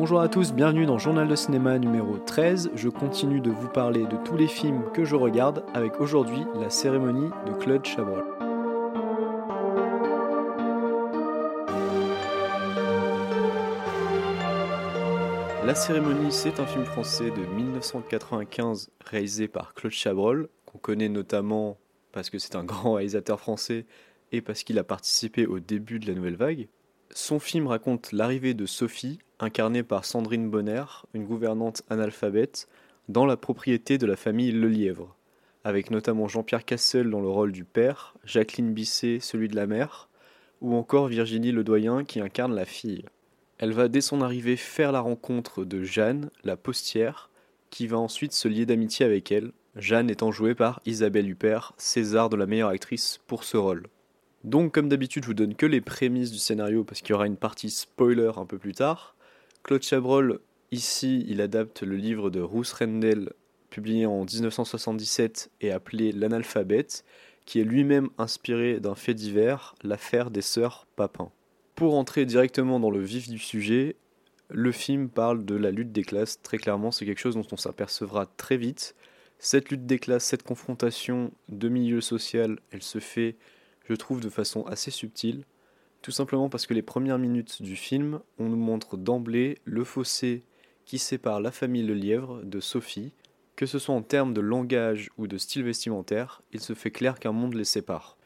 Bonjour à tous, bienvenue dans Journal de cinéma numéro 13. Je continue de vous parler de tous les films que je regarde avec aujourd'hui la cérémonie de Claude Chabrol. La cérémonie, c'est un film français de 1995 réalisé par Claude Chabrol, qu'on connaît notamment parce que c'est un grand réalisateur français et parce qu'il a participé au début de la nouvelle vague. Son film raconte l'arrivée de Sophie, incarnée par Sandrine Bonner, une gouvernante analphabète, dans la propriété de la famille Lelièvre, avec notamment Jean-Pierre Cassel dans le rôle du père, Jacqueline Bisset celui de la mère, ou encore Virginie Ledoyen qui incarne la fille. Elle va dès son arrivée faire la rencontre de Jeanne, la postière, qui va ensuite se lier d'amitié avec elle, Jeanne étant jouée par Isabelle Huppert, César de la meilleure actrice pour ce rôle. Donc comme d'habitude je vous donne que les prémices du scénario parce qu'il y aura une partie spoiler un peu plus tard. Claude Chabrol, ici, il adapte le livre de Ruth Rendell publié en 1977 et appelé L'analphabète, qui est lui-même inspiré d'un fait divers, l'affaire des sœurs Papin. Pour entrer directement dans le vif du sujet, le film parle de la lutte des classes. Très clairement, c'est quelque chose dont on s'apercevra très vite. Cette lutte des classes, cette confrontation de milieu social, elle se fait, je trouve, de façon assez subtile. Tout simplement parce que les premières minutes du film, on nous montre d'emblée le fossé qui sépare la famille Le Lièvre de Sophie. Que ce soit en termes de langage ou de style vestimentaire, il se fait clair qu'un monde les sépare.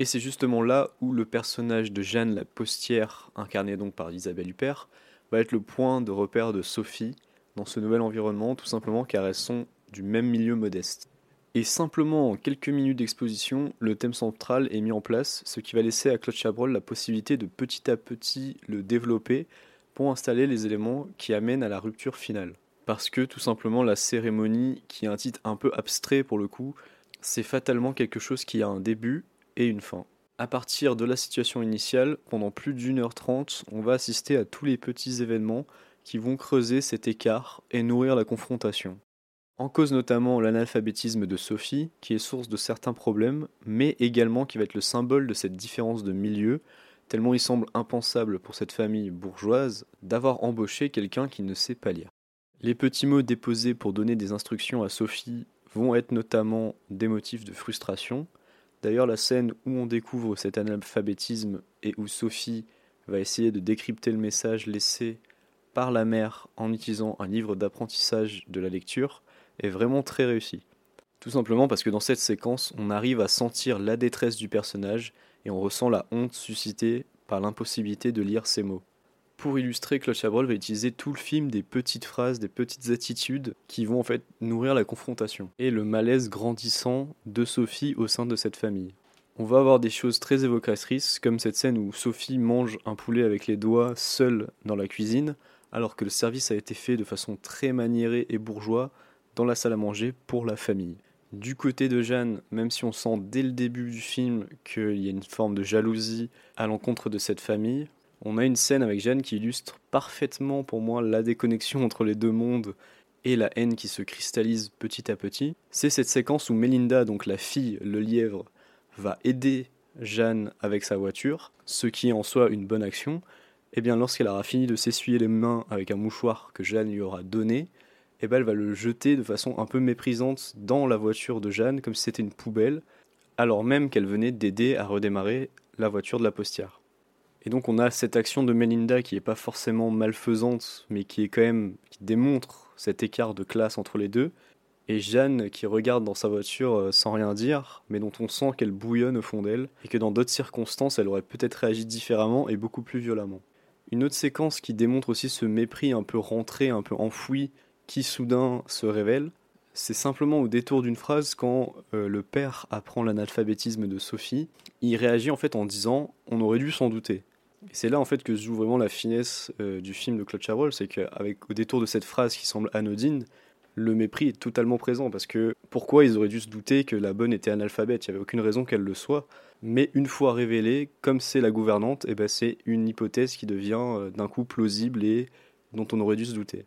Et c'est justement là où le personnage de Jeanne la postière, incarné donc par Isabelle Huppert, va être le point de repère de Sophie dans ce nouvel environnement, tout simplement car elles sont du même milieu modeste. Et simplement en quelques minutes d'exposition, le thème central est mis en place, ce qui va laisser à Claude Chabrol la possibilité de petit à petit le développer pour installer les éléments qui amènent à la rupture finale. Parce que tout simplement la cérémonie, qui est un titre un peu abstrait pour le coup, c'est fatalement quelque chose qui a un début et une fin. À partir de la situation initiale, pendant plus d'une heure trente, on va assister à tous les petits événements qui vont creuser cet écart et nourrir la confrontation. En cause notamment l'analphabétisme de Sophie, qui est source de certains problèmes, mais également qui va être le symbole de cette différence de milieu, tellement il semble impensable pour cette famille bourgeoise d'avoir embauché quelqu'un qui ne sait pas lire. Les petits mots déposés pour donner des instructions à Sophie vont être notamment des motifs de frustration, D'ailleurs, la scène où on découvre cet analphabétisme et où Sophie va essayer de décrypter le message laissé par la mère en utilisant un livre d'apprentissage de la lecture est vraiment très réussi. Tout simplement parce que dans cette séquence, on arrive à sentir la détresse du personnage et on ressent la honte suscitée par l'impossibilité de lire ces mots. Pour illustrer, Claude Chabrol va utiliser tout le film des petites phrases, des petites attitudes qui vont en fait nourrir la confrontation et le malaise grandissant de Sophie au sein de cette famille. On va avoir des choses très évocatrices comme cette scène où Sophie mange un poulet avec les doigts seule dans la cuisine alors que le service a été fait de façon très maniérée et bourgeois dans la salle à manger pour la famille. Du côté de Jeanne, même si on sent dès le début du film qu'il y a une forme de jalousie à l'encontre de cette famille, on a une scène avec Jeanne qui illustre parfaitement pour moi la déconnexion entre les deux mondes et la haine qui se cristallise petit à petit. C'est cette séquence où Melinda, donc la fille, le lièvre, va aider Jeanne avec sa voiture, ce qui est en soi une bonne action. Et eh bien lorsqu'elle aura fini de s'essuyer les mains avec un mouchoir que Jeanne lui aura donné, eh bien elle va le jeter de façon un peu méprisante dans la voiture de Jeanne comme si c'était une poubelle, alors même qu'elle venait d'aider à redémarrer la voiture de la postière. Et donc on a cette action de Melinda qui n'est pas forcément malfaisante, mais qui est quand même qui démontre cet écart de classe entre les deux. Et Jeanne qui regarde dans sa voiture euh, sans rien dire, mais dont on sent qu'elle bouillonne au fond d'elle, et que dans d'autres circonstances elle aurait peut-être réagi différemment et beaucoup plus violemment. Une autre séquence qui démontre aussi ce mépris un peu rentré, un peu enfoui, qui soudain se révèle, c'est simplement au détour d'une phrase quand euh, le père apprend l'analphabétisme de Sophie, il réagit en fait en disant on aurait dû s'en douter. Et c'est là en fait que se joue vraiment la finesse euh, du film de Claude Chabrol, c'est qu'avec au détour de cette phrase qui semble anodine, le mépris est totalement présent parce que pourquoi ils auraient dû se douter que la bonne était analphabète? Il n'y avait aucune raison qu'elle le soit. Mais une fois révélée, comme c'est la gouvernante, et eh ben c'est une hypothèse qui devient euh, d'un coup plausible et dont on aurait dû se douter.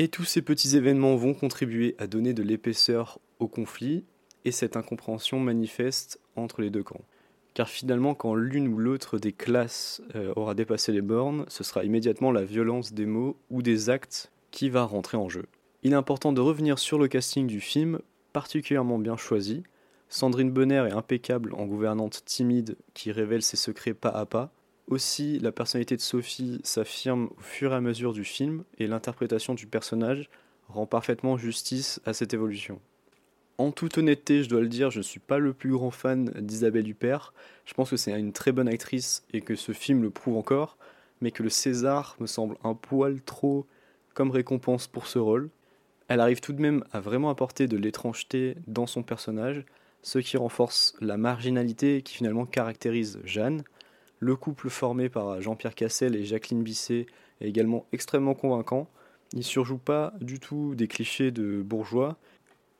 Et tous ces petits événements vont contribuer à donner de l'épaisseur au conflit et cette incompréhension manifeste entre les deux camps. car finalement quand l'une ou l'autre des classes euh, aura dépassé les bornes, ce sera immédiatement la violence des mots ou des actes qui va rentrer en jeu. Il est important de revenir sur le casting du film, particulièrement bien choisi. Sandrine Bonner est impeccable en gouvernante timide qui révèle ses secrets pas à pas. Aussi, la personnalité de Sophie s'affirme au fur et à mesure du film et l'interprétation du personnage rend parfaitement justice à cette évolution. En toute honnêteté, je dois le dire, je ne suis pas le plus grand fan d'Isabelle Huppert. Je pense que c'est une très bonne actrice et que ce film le prouve encore, mais que le César me semble un poil trop comme récompense pour ce rôle. Elle arrive tout de même à vraiment apporter de l'étrangeté dans son personnage, ce qui renforce la marginalité qui finalement caractérise Jeanne. Le couple formé par Jean-Pierre Cassel et Jacqueline Bisset est également extrêmement convaincant. Il ne surjoue pas du tout des clichés de bourgeois,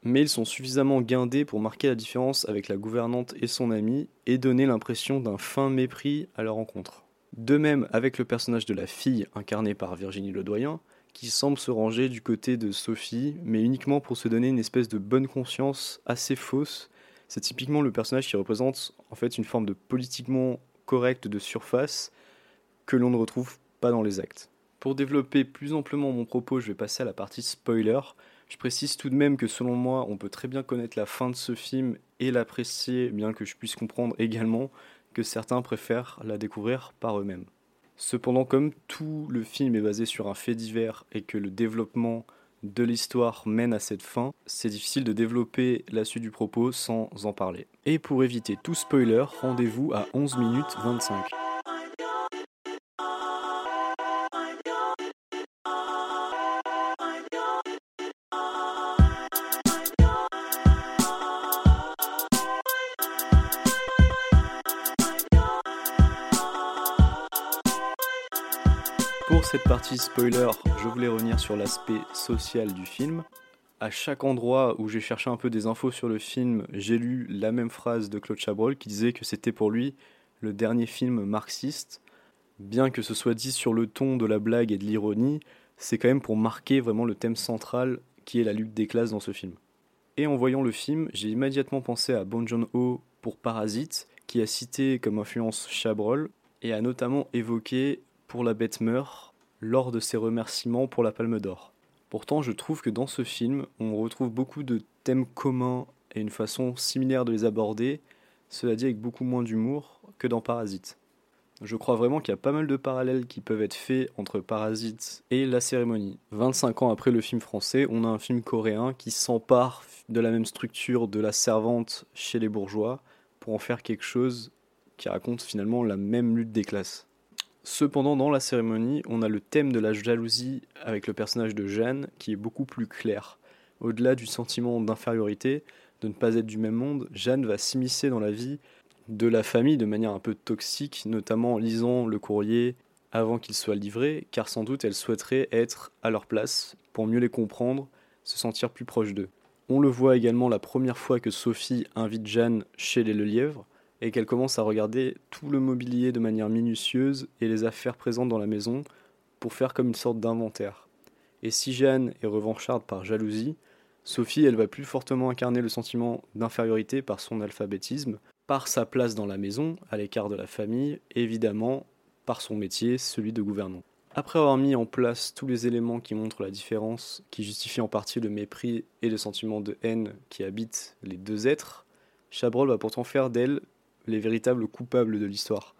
mais ils sont suffisamment guindés pour marquer la différence avec la gouvernante et son ami et donner l'impression d'un fin mépris à leur rencontre. De même avec le personnage de la fille incarnée par Virginie Ledoyen, qui semble se ranger du côté de Sophie, mais uniquement pour se donner une espèce de bonne conscience assez fausse. C'est typiquement le personnage qui représente en fait une forme de politiquement correct de surface que l'on ne retrouve pas dans les actes. Pour développer plus amplement mon propos, je vais passer à la partie spoiler. Je précise tout de même que selon moi, on peut très bien connaître la fin de ce film et l'apprécier, bien que je puisse comprendre également que certains préfèrent la découvrir par eux-mêmes. Cependant, comme tout le film est basé sur un fait divers et que le développement de l'histoire mène à cette fin, c'est difficile de développer la suite du propos sans en parler. Et pour éviter tout spoiler, rendez-vous à 11 minutes 25. Pour cette partie spoiler, je voulais revenir sur l'aspect social du film. À chaque endroit où j'ai cherché un peu des infos sur le film, j'ai lu la même phrase de Claude Chabrol qui disait que c'était pour lui le dernier film marxiste. Bien que ce soit dit sur le ton de la blague et de l'ironie, c'est quand même pour marquer vraiment le thème central qui est la lutte des classes dans ce film. Et en voyant le film, j'ai immédiatement pensé à Bon Joon-ho pour Parasite, qui a cité comme influence Chabrol, et a notamment évoqué pour la bête meurt lors de ses remerciements pour la Palme d'Or. Pourtant, je trouve que dans ce film, on retrouve beaucoup de thèmes communs et une façon similaire de les aborder, cela dit avec beaucoup moins d'humour que dans Parasite. Je crois vraiment qu'il y a pas mal de parallèles qui peuvent être faits entre Parasite et La Cérémonie. 25 ans après le film français, on a un film coréen qui s'empare de la même structure de la servante chez les bourgeois pour en faire quelque chose qui raconte finalement la même lutte des classes. Cependant, dans la cérémonie, on a le thème de la jalousie avec le personnage de Jeanne qui est beaucoup plus clair. Au-delà du sentiment d'infériorité, de ne pas être du même monde, Jeanne va s'immiscer dans la vie de la famille de manière un peu toxique, notamment en lisant le courrier avant qu'il soit livré, car sans doute elle souhaiterait être à leur place pour mieux les comprendre, se sentir plus proche d'eux. On le voit également la première fois que Sophie invite Jeanne chez les Lelièvre, et qu'elle commence à regarder tout le mobilier de manière minutieuse et les affaires présentes dans la maison pour faire comme une sorte d'inventaire. Et si Jeanne est revancharde par jalousie, Sophie, elle va plus fortement incarner le sentiment d'infériorité par son alphabétisme, par sa place dans la maison, à l'écart de la famille, évidemment par son métier, celui de gouvernant. Après avoir mis en place tous les éléments qui montrent la différence, qui justifient en partie le mépris et le sentiment de haine qui habitent les deux êtres, Chabrol va pourtant faire d'elle les véritables coupables de l'histoire.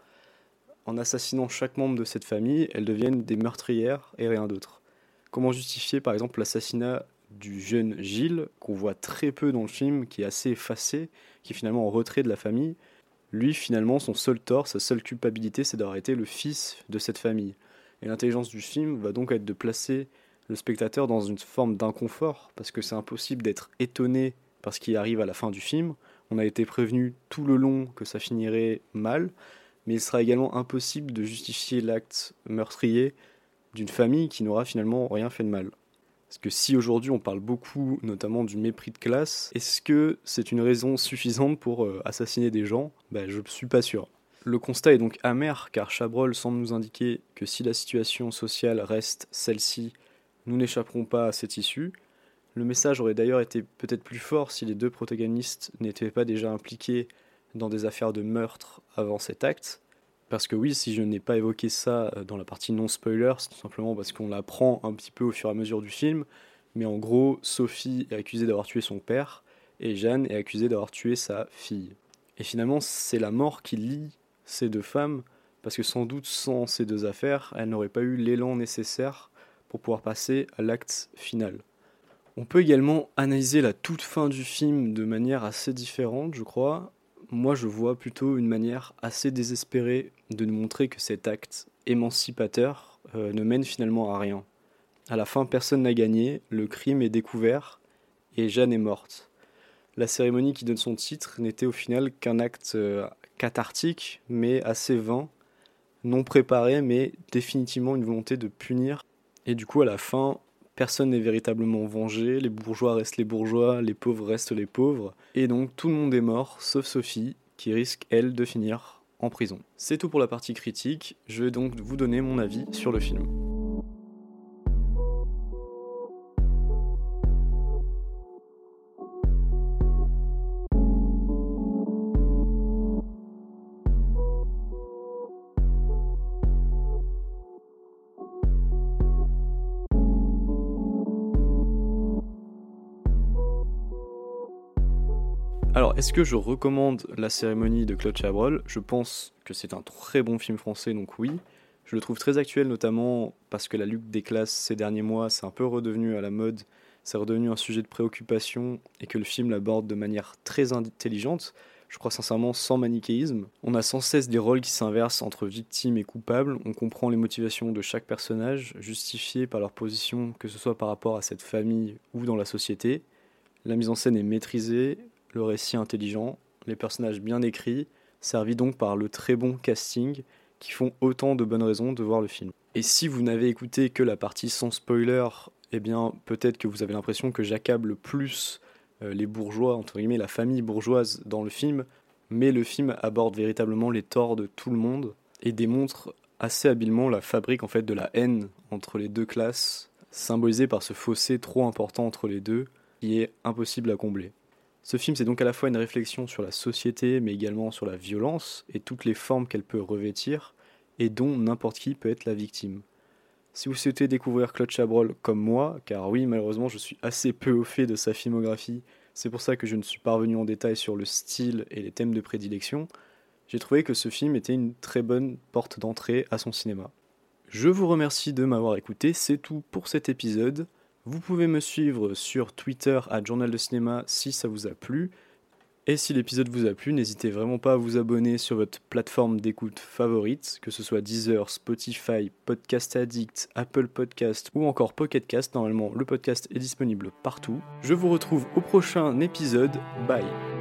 En assassinant chaque membre de cette famille, elles deviennent des meurtrières et rien d'autre. Comment justifier par exemple l'assassinat du jeune Gilles, qu'on voit très peu dans le film, qui est assez effacé, qui est finalement en retrait de la famille? Lui, finalement, son seul tort, sa seule culpabilité, c'est d'avoir été le fils de cette famille. Et l'intelligence du film va donc être de placer le spectateur dans une forme d'inconfort, parce que c'est impossible d'être étonné par ce qui arrive à la fin du film, on a été prévenu tout le long que ça finirait mal, mais il sera également impossible de justifier l'acte meurtrier d'une famille qui n'aura finalement rien fait de mal. Parce que si aujourd'hui on parle beaucoup notamment du mépris de classe, est-ce que c'est une raison suffisante pour euh, assassiner des gens? Ben, Je ne suis pas sûr. Le constat est donc amer car Chabrol semble nous indiquer que si la situation sociale reste celle-ci, nous n'échapperons pas à cette issue, le message aurait d'ailleurs été peut-être plus fort si les deux protagonistes n'étaient pas déjà impliqués dans des affaires de meurtre avant cet acte. Parce que oui, si je n'ai pas évoqué ça dans la partie non-spoiler, c'est tout simplement parce qu'on l'apprend un petit peu au fur et à mesure du film. Mais en gros, Sophie est accusée d'avoir tué son père et Jeanne est accusée d'avoir tué sa fille. Et finalement, c'est la mort qui lie ces deux femmes, parce que sans doute sans ces deux affaires, elles n'auraient pas eu l'élan nécessaire pour pouvoir passer à l'acte final. On peut également analyser la toute fin du film de manière assez différente, je crois. Moi, je vois plutôt une manière assez désespérée de nous montrer que cet acte émancipateur euh, ne mène finalement à rien. À la fin, personne n'a gagné, le crime est découvert et Jeanne est morte. La cérémonie qui donne son titre n'était au final qu'un acte euh, cathartique, mais assez vain, non préparé, mais définitivement une volonté de punir. Et du coup, à la fin, personne n'est véritablement vengé, les bourgeois restent les bourgeois, les pauvres restent les pauvres, et donc tout le monde est mort, sauf Sophie, qui risque, elle, de finir en prison. C'est tout pour la partie critique, je vais donc vous donner mon avis sur le film. Alors, est-ce que je recommande la cérémonie de Claude Chabrol? Je pense que c'est un très bon film français, donc oui. Je le trouve très actuel, notamment parce que la lutte des classes ces derniers mois, c'est un peu redevenu à la mode, c'est redevenu un sujet de préoccupation et que le film l'aborde de manière très intelligente. Je crois sincèrement sans manichéisme. On a sans cesse des rôles qui s'inversent entre victimes et coupables. On comprend les motivations de chaque personnage, justifiées par leur position, que ce soit par rapport à cette famille ou dans la société. La mise en scène est maîtrisée, le récit intelligent, les personnages bien écrits, servis donc par le très bon casting qui font autant de bonnes raisons de voir le film. Et si vous n'avez écouté que la partie sans spoiler, eh bien peut-être que vous avez l'impression que j'accable plus euh, les bourgeois, entre guillemets la famille bourgeoise dans le film, mais le film aborde véritablement les torts de tout le monde et démontre assez habilement la fabrique en fait de la haine entre les deux classes, symbolisée par ce fossé trop important entre les deux qui est impossible à combler. Ce film, c'est donc à la fois une réflexion sur la société, mais également sur la violence et toutes les formes qu'elle peut revêtir, et dont n'importe qui peut être la victime. Si vous souhaitez découvrir Claude Chabrol comme moi, car oui, malheureusement, je suis assez peu au fait de sa filmographie, c'est pour ça que je ne suis pas revenu en détail sur le style et les thèmes de prédilection, j'ai trouvé que ce film était une très bonne porte d'entrée à son cinéma. Je vous remercie de m'avoir écouté, c'est tout pour cet épisode. Vous pouvez me suivre sur Twitter à Journal de Cinéma si ça vous a plu. Et si l'épisode vous a plu, n'hésitez vraiment pas à vous abonner sur votre plateforme d'écoute favorite, que ce soit Deezer, Spotify, Podcast Addict, Apple Podcast ou encore Pocket Cast. Normalement, le podcast est disponible partout. Je vous retrouve au prochain épisode. Bye